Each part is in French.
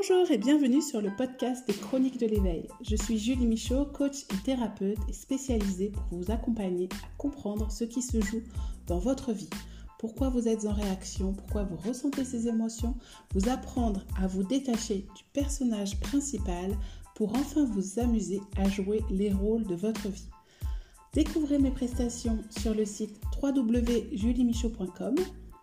Bonjour et bienvenue sur le podcast des Chroniques de l'éveil. Je suis Julie Michaud, coach et thérapeute spécialisée pour vous accompagner à comprendre ce qui se joue dans votre vie. Pourquoi vous êtes en réaction, pourquoi vous ressentez ces émotions, vous apprendre à vous détacher du personnage principal pour enfin vous amuser à jouer les rôles de votre vie. Découvrez mes prestations sur le site www.juliemichaud.com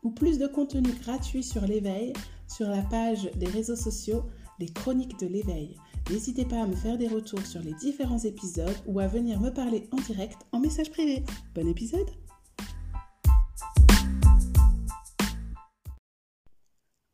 ou plus de contenu gratuit sur l'éveil sur la page des réseaux sociaux Les Chroniques de l'éveil. N'hésitez pas à me faire des retours sur les différents épisodes ou à venir me parler en direct en message privé. Bon épisode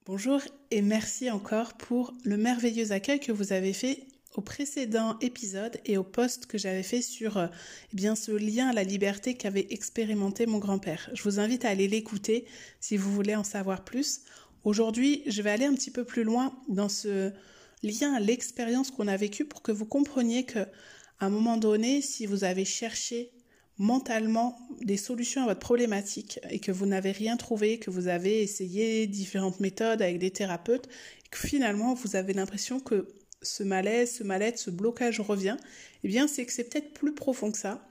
Bonjour et merci encore pour le merveilleux accueil que vous avez fait au précédent épisode et au post que j'avais fait sur euh, eh bien ce lien à la liberté qu'avait expérimenté mon grand-père. Je vous invite à aller l'écouter si vous voulez en savoir plus. Aujourd'hui, je vais aller un petit peu plus loin dans ce lien à l'expérience qu'on a vécue pour que vous compreniez que à un moment donné, si vous avez cherché mentalement des solutions à votre problématique et que vous n'avez rien trouvé, que vous avez essayé différentes méthodes avec des thérapeutes, que finalement vous avez l'impression que ce malaise, ce mal-être, ce blocage revient, eh bien c'est que c'est peut-être plus profond que ça.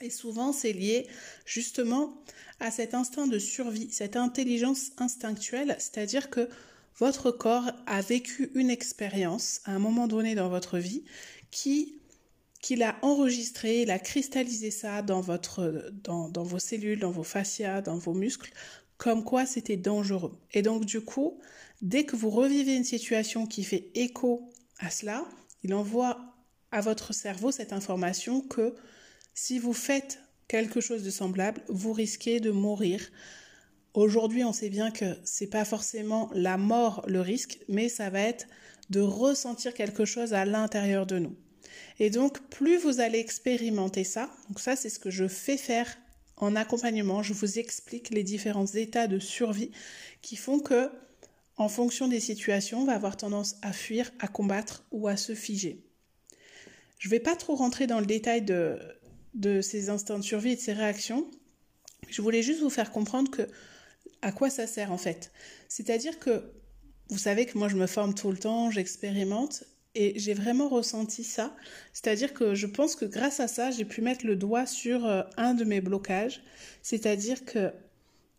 Et souvent c'est lié justement à cet instinct de survie, cette intelligence instinctuelle, c'est-à-dire que votre corps a vécu une expérience à un moment donné dans votre vie qui qu'il a enregistré, il a cristallisé ça dans dans vos cellules, dans vos fascias, dans vos muscles, comme quoi c'était dangereux. Et donc du coup, dès que vous revivez une situation qui fait écho à cela, il envoie à votre cerveau cette information que si vous faites quelque chose de semblable, vous risquez de mourir. Aujourd'hui, on sait bien que c'est pas forcément la mort le risque, mais ça va être de ressentir quelque chose à l'intérieur de nous. Et donc, plus vous allez expérimenter ça, donc ça, c'est ce que je fais faire en accompagnement. Je vous explique les différents états de survie qui font que en fonction des situations, on va avoir tendance à fuir, à combattre ou à se figer. Je ne vais pas trop rentrer dans le détail de, de ces instants de survie et de ces réactions. Je voulais juste vous faire comprendre que à quoi ça sert en fait. C'est-à-dire que vous savez que moi je me forme tout le temps, j'expérimente et j'ai vraiment ressenti ça. C'est-à-dire que je pense que grâce à ça, j'ai pu mettre le doigt sur euh, un de mes blocages. C'est-à-dire que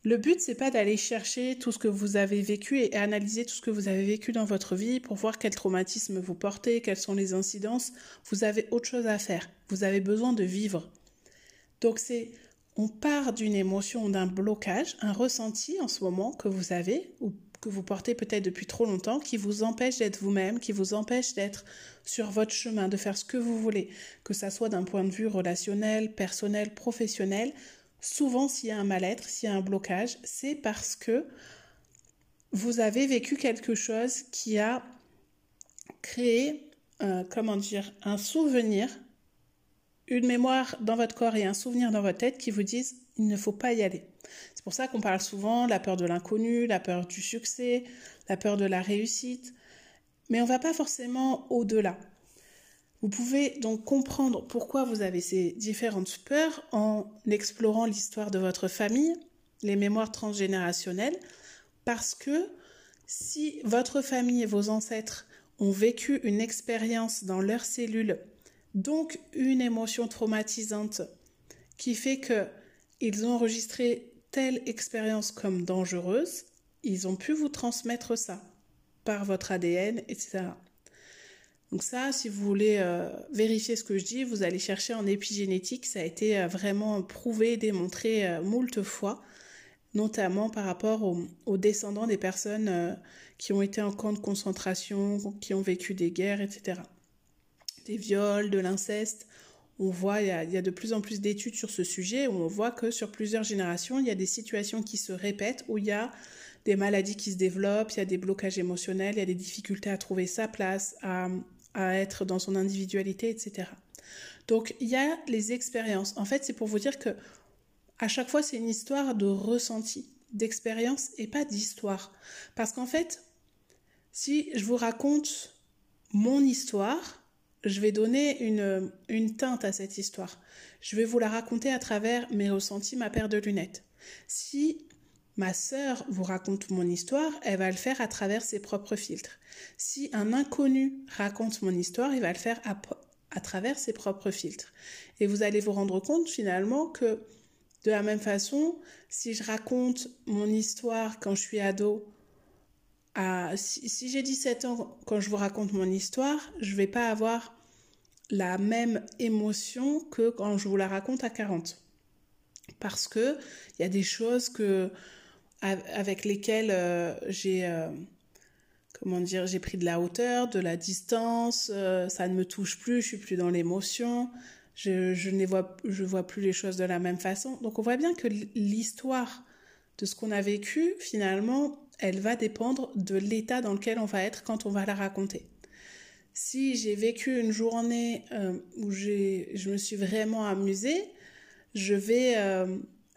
le but, c'est pas d'aller chercher tout ce que vous avez vécu et analyser tout ce que vous avez vécu dans votre vie pour voir quel traumatisme vous portez, quelles sont les incidences. Vous avez autre chose à faire. Vous avez besoin de vivre. Donc c'est, on part d'une émotion, d'un blocage, un ressenti en ce moment que vous avez ou que vous portez peut-être depuis trop longtemps, qui vous empêche d'être vous-même, qui vous empêche d'être sur votre chemin, de faire ce que vous voulez, que ça soit d'un point de vue relationnel, personnel, professionnel souvent s'il y a un mal-être, s'il y a un blocage, c'est parce que vous avez vécu quelque chose qui a créé, euh, comment dire, un souvenir, une mémoire dans votre corps et un souvenir dans votre tête qui vous disent il ne faut pas y aller. C'est pour ça qu'on parle souvent la peur de l'inconnu, la peur du succès, la peur de la réussite, mais on ne va pas forcément au-delà. Vous pouvez donc comprendre pourquoi vous avez ces différentes peurs en explorant l'histoire de votre famille, les mémoires transgénérationnelles, parce que si votre famille et vos ancêtres ont vécu une expérience dans leurs cellules, donc une émotion traumatisante qui fait que ils ont enregistré telle expérience comme dangereuse, ils ont pu vous transmettre ça par votre ADN, etc. Donc ça, si vous voulez euh, vérifier ce que je dis, vous allez chercher en épigénétique. Ça a été euh, vraiment prouvé, démontré euh, moult fois, notamment par rapport aux, descendants des personnes qui ont été en camp de concentration, qui ont vécu des guerres, etc. Des viols, de l'inceste. On voit, il y, a, y a de plus en plus d'études sur ce sujet où on voit que sur plusieurs générations, il y a des situations qui se répètent, où il y a des maladies qui se développent, il y a des blocages émotionnels, il y a des difficultés à trouver sa place, à, à être dans son individualité, etc. Donc il y a les expériences. En fait, c'est pour vous dire que à chaque fois, c'est une histoire de ressenti, d'expérience et pas d'histoire. Parce qu'en fait, si je vous raconte mon histoire, je vais donner une, une teinte à cette histoire. Je vais vous la raconter à travers mes ressentis, ma paire de lunettes. Si ma sœur vous raconte mon histoire, elle va le faire à travers ses propres filtres. Si un inconnu raconte mon histoire, il va le faire à, à travers ses propres filtres. Et vous allez vous rendre compte finalement que de la même façon, si je raconte mon histoire quand je suis ado, à, si, j'ai 17 ans quand je vous raconte mon histoire, je vais pas avoir la même émotion que quand je vous la raconte à 40. Parce que il y a des choses que avec lesquelles euh, j'ai euh, comment dire, j'ai pris de la hauteur, de la distance, euh, ça ne me touche plus, je suis plus dans l'émotion, je, ne vois, je vois plus les choses de la même façon. Donc on voit bien que l'histoire de ce qu'on a vécu, finalement, elle va dépendre de l'état dans lequel on va être quand on va la raconter. Si j'ai vécu une journée où je me suis vraiment amusée, je vais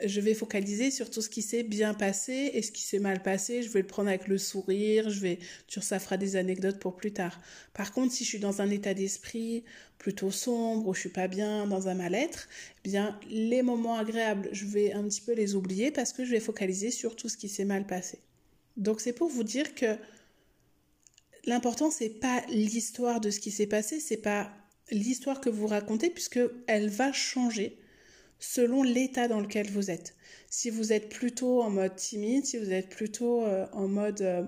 je vais focaliser sur tout ce qui s'est bien passé et ce qui s'est mal passé. Je vais le prendre avec le sourire. Je vais, ça fera des anecdotes pour plus tard. Par contre, si je suis dans un état d'esprit plutôt sombre, où je suis pas bien, dans un mal-être, eh bien, les moments agréables, je vais un petit peu les oublier parce que je vais focaliser sur tout ce qui s'est mal passé. Donc, c'est pour vous dire que l'important, c'est pas l'histoire de ce qui s'est passé, c'est pas l'histoire que vous racontez puisque elle va changer selon l'état dans lequel vous êtes. Si vous êtes plutôt en mode timide, si vous êtes plutôt euh, en mode euh,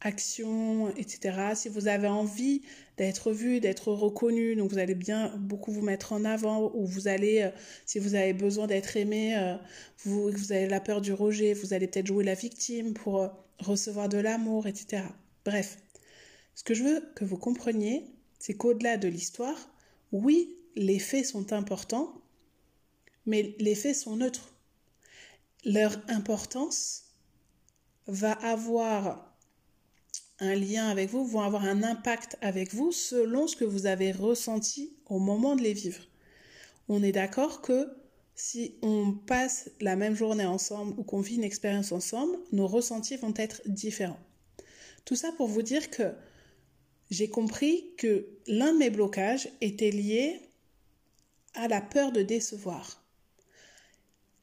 action, etc., si vous avez envie d'être vu, d'être reconnu, donc vous allez bien beaucoup vous mettre en avant, ou vous allez, euh, si vous avez besoin d'être aimé, vous, vous avez la peur du rejet, vous allez peut-être jouer la victime pour recevoir de l'amour, etc. Bref, ce que je veux que vous compreniez, c'est qu'au-delà de l'histoire, oui, les faits sont importants, mais les faits sont neutres. Leur importance va avoir un lien avec vous, vont avoir un impact avec vous selon ce que vous avez ressenti au moment de les vivre. On est d'accord que si on passe la même journée ensemble ou qu'on vit une expérience ensemble, nos ressentis vont être différents. Tout ça pour vous dire que j'ai compris que l'un de mes blocages était lié à la peur de décevoir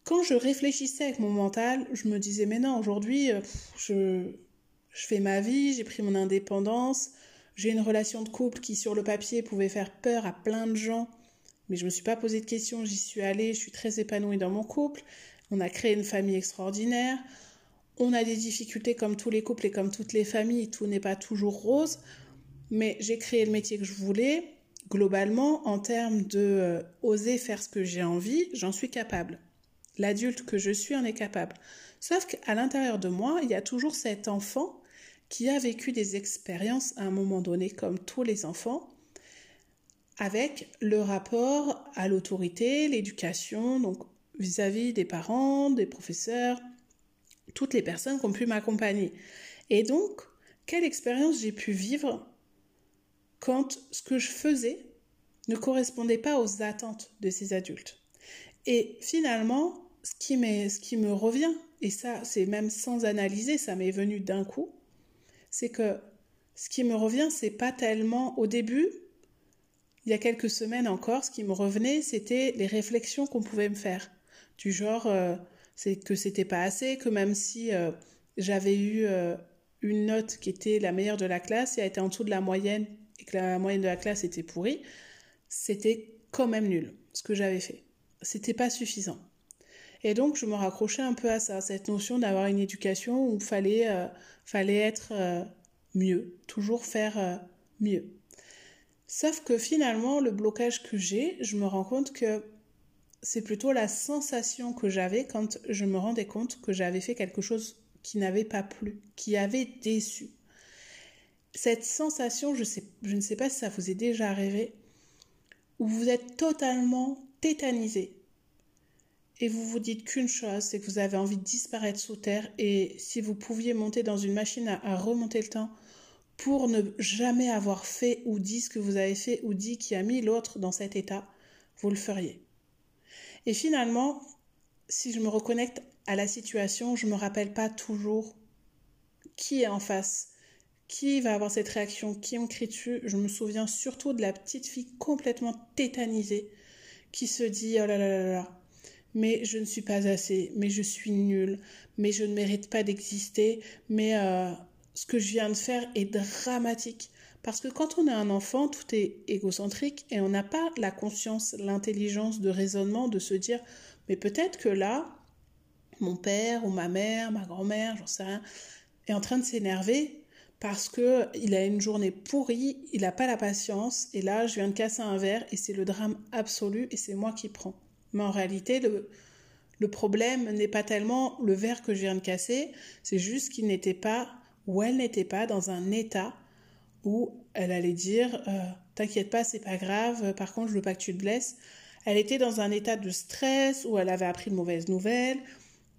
quand je réfléchissais avec mon mental, je me disais, mais non, aujourd'hui, euh, je, fais ma vie, j'ai pris mon indépendance, j'ai une relation de couple qui, sur le papier, pouvait faire peur à plein de gens, mais je ne me suis pas posé de questions, j'y suis allée, je suis très épanouie dans mon couple, on a créé une famille extraordinaire, on a des difficultés comme tous les couples et comme toutes les familles, tout n'est pas toujours rose, mais j'ai créé le métier que je voulais. Globalement, en termes de euh, oser faire ce que j'ai envie, j'en suis capable. L'adulte que je suis en est capable. Sauf qu'à l'intérieur de moi, il y a toujours cet enfant qui a vécu des expériences à un moment donné, comme tous les enfants, avec le rapport à l'autorité, l'éducation, donc vis-à-vis des parents, des professeurs, toutes les personnes qui ont pu m'accompagner. Et donc, quelle expérience j'ai pu vivre quand ce que je faisais ne correspondait pas aux attentes de ces adultes? Et finalement, ce qui, ce qui me revient, et ça c'est même sans analyser, ça m'est venu d'un coup, c'est que ce qui me revient, c'est pas tellement au début, il y a quelques semaines encore, ce qui me revenait, c'était les réflexions qu'on pouvait me faire. Du genre, euh, c'est que c'était pas assez, que même si euh, j'avais eu euh, une note qui était la meilleure de la classe et a été en dessous de la moyenne, et que la moyenne de la classe était pourrie, c'était quand même nul, ce que j'avais fait. C'était pas suffisant. Et donc, je me raccrochais un peu à ça, cette notion d'avoir une éducation où il fallait, euh, fallait être euh, mieux, toujours faire euh, mieux. Sauf que finalement, le blocage que j'ai, je me rends compte que c'est plutôt la sensation que j'avais quand je me rendais compte que j'avais fait quelque chose qui n'avait pas plu, qui avait déçu. Cette sensation, je, je ne sais pas si ça vous est déjà arrivé, où vous êtes totalement tétanisé et vous vous dites qu'une chose, c'est que vous avez envie de disparaître sous terre et si vous pouviez monter dans une machine à, remonter le temps pour ne jamais avoir fait ou dit ce que vous avez fait ou dit qui a mis l'autre dans cet état, vous le feriez. Et finalement, si je me reconnecte à la situation, je ne me rappelle pas toujours qui est en face, qui va avoir cette réaction, qui me crie dessus. Je me souviens surtout de la petite fille complètement tétanisée qui se dit oh là là là là mais je ne suis pas assez, mais je suis nulle, mais je ne mérite pas d'exister, mais euh, ce que je viens de faire est dramatique. Parce que quand on est un enfant, tout est égocentrique et on n'a pas la conscience, l'intelligence de raisonnement de se dire, mais peut-être que là, mon père ou ma mère, ma grand-mère, j'en sais rien, est en train de s'énerver parce que il a une journée pourrie, il n'a pas la patience, et là, je viens de casser un verre, et c'est le drame absolu, et c'est moi qui prends. Mais en réalité, le, le problème n'est pas tellement le verre que je viens de casser, c'est juste qu'il n'était pas, ou elle n'était pas dans un état où elle allait dire euh, T'inquiète pas, c'est pas grave, par contre, je veux pas que tu te blesses. Elle était dans un état de stress où elle avait appris de mauvaises nouvelles.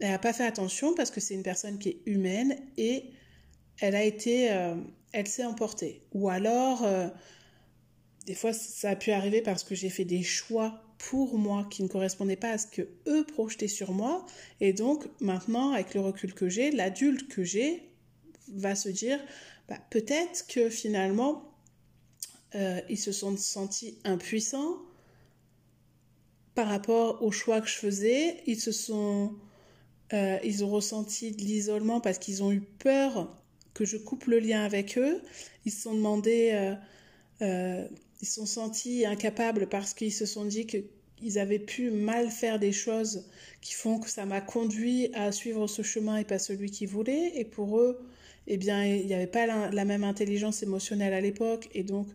Elle n'a pas fait attention parce que c'est une personne qui est humaine et elle a été, euh, elle s'est emportée. Ou alors, euh, des fois, ça a pu arriver parce que j'ai fait des choix pour moi qui ne correspondaient pas à ce que eux projetaient sur moi. Et donc, maintenant, avec le recul que j'ai, l'adulte que j'ai va se dire, bah, peut-être que finalement, euh, ils se sont sentis impuissants par rapport aux choix que je faisais. Ils se sont, ils ont ressenti de l'isolement parce qu'ils ont eu peur que je coupe le lien avec eux. Ils se sont demandé, euh, euh, ils sont sentis incapables parce qu'ils se sont dit qu'ils avaient pu mal faire des choses qui font que ça m'a conduit à suivre ce chemin et pas celui qu'ils voulaient. Et pour eux, eh bien, il n'y avait pas la, même intelligence émotionnelle à l'époque. Et donc,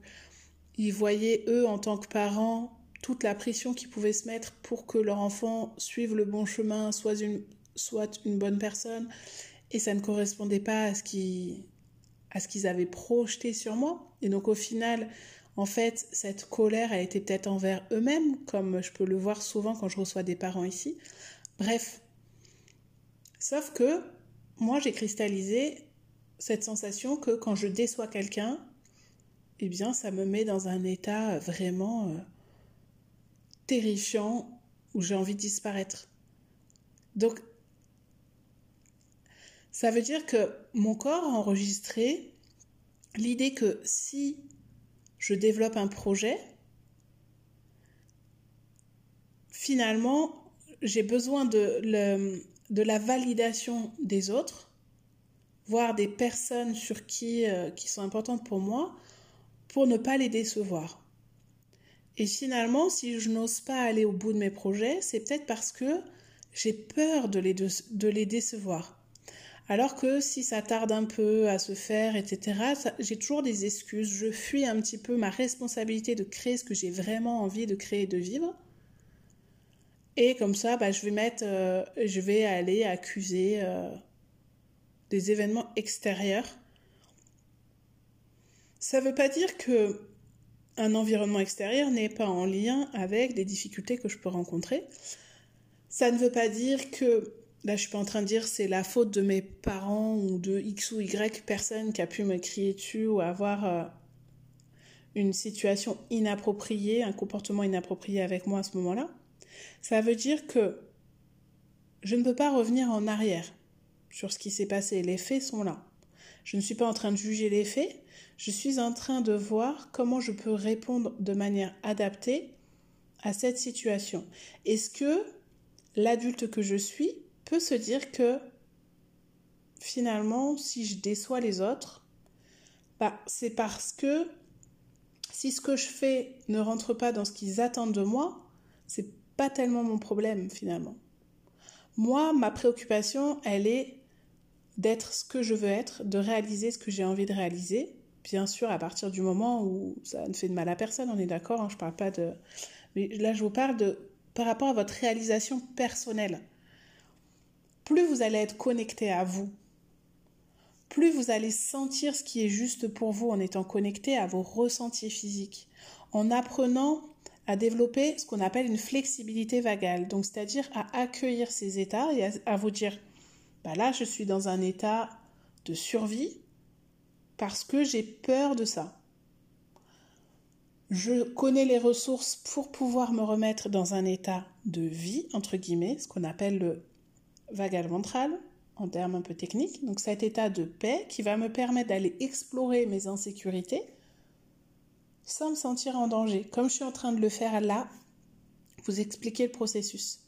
ils voyaient, eux, en tant que parents, toute la pression qu'ils pouvaient se mettre pour que leur enfant suive le bon chemin, soit une, soit une bonne personne et ça ne correspondait pas à ce qu'ils à ce qu'ils avaient projeté sur moi. Et donc au final, en fait, cette colère a été peut-être envers eux-mêmes, comme je peux le voir souvent quand je reçois des parents ici. Bref. Sauf que moi, j'ai cristallisé cette sensation que quand je déçois quelqu'un, eh bien, ça me met dans un état vraiment euh, terrifiant où j'ai envie de disparaître. Donc, ça veut dire que mon corps a enregistré l'idée que si je développe un projet, finalement, j'ai besoin de, la validation des autres, voire des personnes sur qui, euh, qui sont importantes pour moi, pour ne pas les décevoir. Et finalement, si je n'ose pas aller au bout de mes projets, c'est peut-être parce que j'ai peur de les, de les décevoir. Alors que si ça tarde un peu à se faire, etc., j'ai toujours des excuses. Je fuis un petit peu ma responsabilité de créer ce que j'ai vraiment envie de créer et de vivre. Et comme ça, bah, je vais mettre, euh, je vais aller accuser euh, des événements extérieurs. Ça ne veut pas dire que un environnement extérieur n'est pas en lien avec des difficultés que je peux rencontrer. Ça ne veut pas dire que Là, je suis pas en train de dire c'est la faute de mes parents ou de X ou Y personne qui a pu me crier dessus ou avoir euh, une situation inappropriée, un comportement inapproprié avec moi à ce moment-là. Ça veut dire que je ne peux pas revenir en arrière sur ce qui s'est passé. Les faits sont là. Je ne suis pas en train de juger les faits. Je suis en train de voir comment je peux répondre de manière adaptée à cette situation. Est-ce que l'adulte que je suis peut se dire que finalement, si je déçois les autres, bah, c'est parce que si ce que je fais ne rentre pas dans ce qu'ils attendent de moi, c'est pas tellement mon problème finalement. Moi, ma préoccupation, elle est d'être ce que je veux être, de réaliser ce que j'ai envie de réaliser. Bien sûr, à partir du moment où ça ne fait de mal à personne, on est d'accord, hein, je parle pas de. Mais là, je vous parle de par rapport à votre réalisation personnelle plus vous allez être connecté à vous, plus vous allez sentir ce qui est juste pour vous en étant connecté à vos ressentis physiques, en apprenant à développer ce qu'on appelle une flexibilité vagale, donc c'est-à-dire à accueillir ces états et à, vous dire, bah là je suis dans un état de survie parce que j'ai peur de ça. Je connais les ressources pour pouvoir me remettre dans un état de vie, entre guillemets, ce qu'on appelle le vagal ventral, en termes un peu techniques. Donc cet état de paix qui va me permettre d'aller explorer mes insécurités sans me sentir en danger. Comme je suis en train de le faire là, vous expliquer le processus.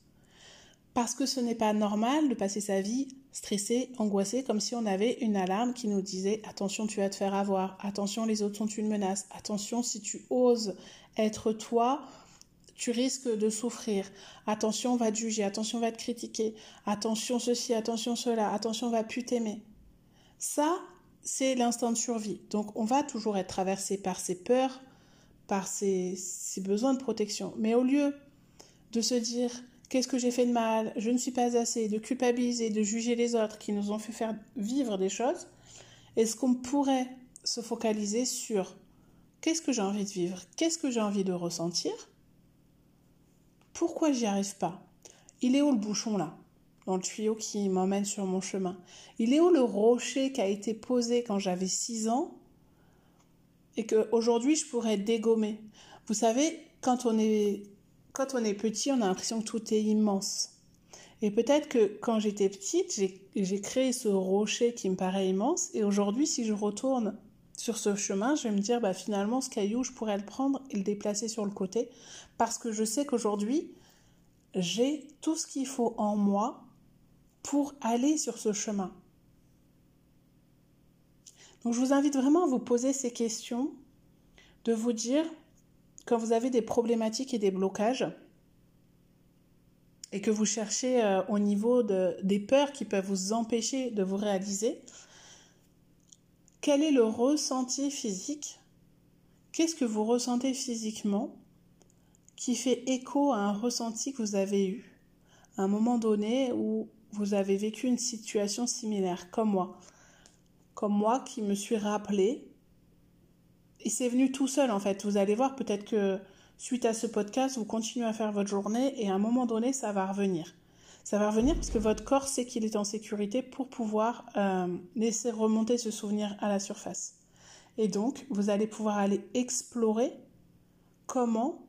Parce que ce n'est pas normal de passer sa vie stressé, angoissé, comme si on avait une alarme qui nous disait attention, tu vas te faire avoir, attention, les autres sont une menace, attention, si tu oses être toi, tu risques de souffrir. Attention, on va te juger, attention, on va te critiquer, attention ceci, attention cela, attention, on va plus t'aimer. Ça, c'est l'instinct de survie. Donc, on va toujours être traversé par ses peurs, par ses besoins de protection. Mais au lieu de se dire qu'est-ce que j'ai fait de mal, je ne suis pas assez, de culpabiliser, de juger les autres qui nous ont fait faire vivre des choses, est-ce qu'on pourrait se focaliser sur qu'est-ce que j'ai envie de vivre, qu'est-ce que j'ai envie de ressentir, pourquoi j'y arrive pas, il est où le bouchon là, dans le tuyau qui m'emmène sur mon chemin, il est où le rocher qui a été posé quand j'avais 6 ans? Et que aujourd'hui je pourrais dégommer. Vous savez, quand on est petit, on a l'impression que tout est immense. Et peut-être que quand j'étais petite, j'ai créé ce rocher qui me paraît immense. Et aujourd'hui, si je retourne sur ce chemin, je vais me dire, bah, finalement, ce caillou, je pourrais le prendre et le déplacer sur le côté. Parce que je sais qu'aujourd'hui, j'ai tout ce qu'il faut en moi pour aller sur ce chemin. Donc je vous invite vraiment à vous poser ces questions, de vous dire, quand vous avez des problématiques et des blocages, et que vous cherchez euh, au niveau de, des peurs qui peuvent vous empêcher de vous réaliser, quel est le ressenti physique? Qu'est-ce que vous ressentez physiquement qui fait écho à un ressenti que vous avez eu à un moment donné où vous avez vécu une situation similaire, comme moi Comme moi qui me suis rappelé et c'est venu tout seul en fait. Vous allez voir peut-être que suite à ce podcast, vous continuez à faire votre journée et à un moment donné, ça va revenir. Ça va revenir parce que votre corps sait qu'il est en sécurité pour pouvoir euh, laisser remonter ce souvenir à la surface. Et donc, vous allez pouvoir aller explorer comment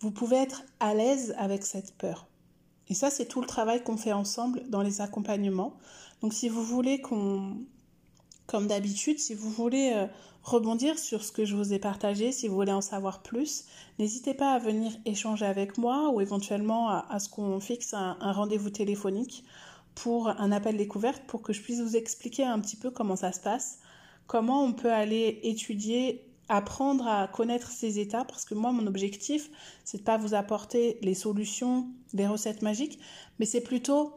vous pouvez être à l'aise avec cette peur. Et ça, c'est tout le travail qu'on fait ensemble dans les accompagnements. Donc, si vous voulez qu'on comme d'habitude, si vous voulez euh, rebondir sur ce que je vous ai partagé, si vous voulez en savoir plus, n'hésitez pas à venir échanger avec moi ou éventuellement à, ce qu'on fixe un, rendez-vous téléphonique pour un appel découverte pour que je puisse vous expliquer un petit peu comment ça se passe, comment on peut aller étudier, apprendre à connaître ces états, parce que moi, mon objectif, c'est de pas vous apporter les solutions, les recettes magiques, mais c'est plutôt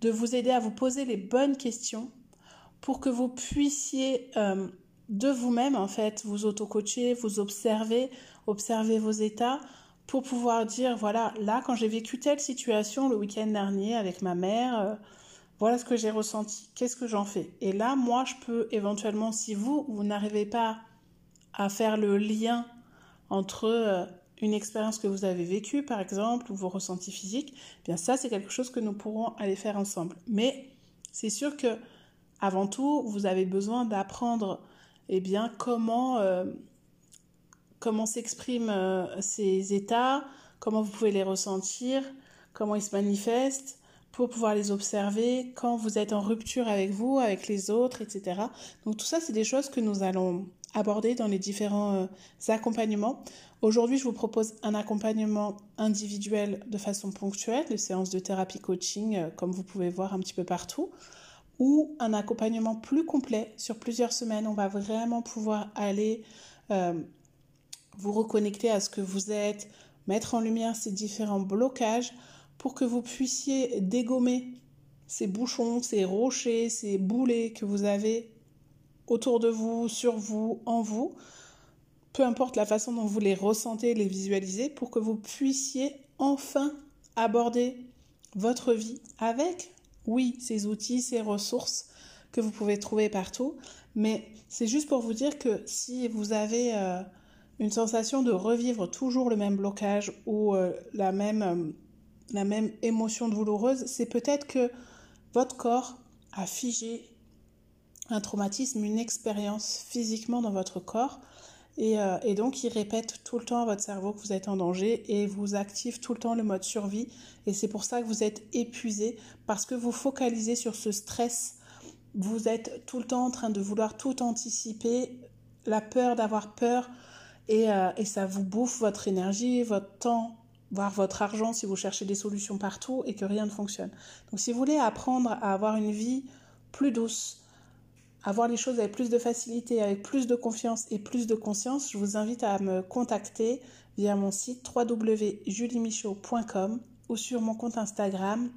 de vous aider à vous poser les bonnes questions pour que vous puissiez euh, de vous-même, en fait, vous auto-coacher, vous observer, observer vos états, pour pouvoir dire, voilà, là, quand j'ai vécu telle situation le week-end dernier avec ma mère, euh, voilà ce que j'ai ressenti, qu'est-ce que j'en fais. Et là, moi, je peux éventuellement, si vous, vous n'arrivez pas à faire le lien entre euh, une expérience que vous avez vécue, par exemple, ou vos ressentis physiques, eh bien ça, c'est quelque chose que nous pourrons aller faire ensemble. Mais c'est sûr que avant tout, vous avez besoin d'apprendre eh bien, comment, euh, comment s'expriment euh, ces états, comment vous pouvez les ressentir, comment ils se manifestent, pour pouvoir les observer quand vous êtes en rupture avec vous, avec les autres, etc. Donc tout ça, c'est des choses que nous allons aborder dans les différents euh, accompagnements. Aujourd'hui, je vous propose un accompagnement individuel de façon ponctuelle, de séances de thérapie coaching, comme vous pouvez voir un petit peu partout ou un accompagnement plus complet sur plusieurs semaines. On va vraiment pouvoir aller euh, vous reconnecter à ce que vous êtes, mettre en lumière ces différents blocages pour que vous puissiez dégommer ces bouchons, ces rochers, ces boulets que vous avez autour de vous, sur vous, en vous, peu importe la façon dont vous les ressentez, les visualisez, pour que vous puissiez enfin aborder votre vie avec oui, ces outils, ces ressources que vous pouvez trouver partout, mais c'est juste pour vous dire que si vous avez euh, une sensation de revivre toujours le même blocage ou euh, la, même, euh, la même émotion douloureuse, c'est peut-être que votre corps a figé un traumatisme, une expérience physiquement dans votre corps euh, et, donc, il répète tout le temps à votre cerveau que vous êtes en danger et vous active tout le temps le mode survie. Et c'est pour ça que vous êtes épuisé parce que vous focalisez sur ce stress. Vous êtes tout le temps en train de vouloir tout anticiper, la peur d'avoir peur et, euh, ça vous bouffe votre énergie, votre temps, voir votre argent si vous cherchez des solutions partout et que rien ne fonctionne. Donc si vous voulez apprendre à avoir une vie plus douce, avoir les choses avec plus de facilité, avec plus de confiance et plus de conscience, je vous invite à me contacter via mon site www.juliemichaud.com ou sur mon compte Instagram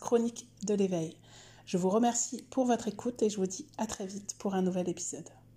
chronique de l'éveil. Je vous remercie pour votre écoute et je vous dis à très vite pour un nouvel épisode.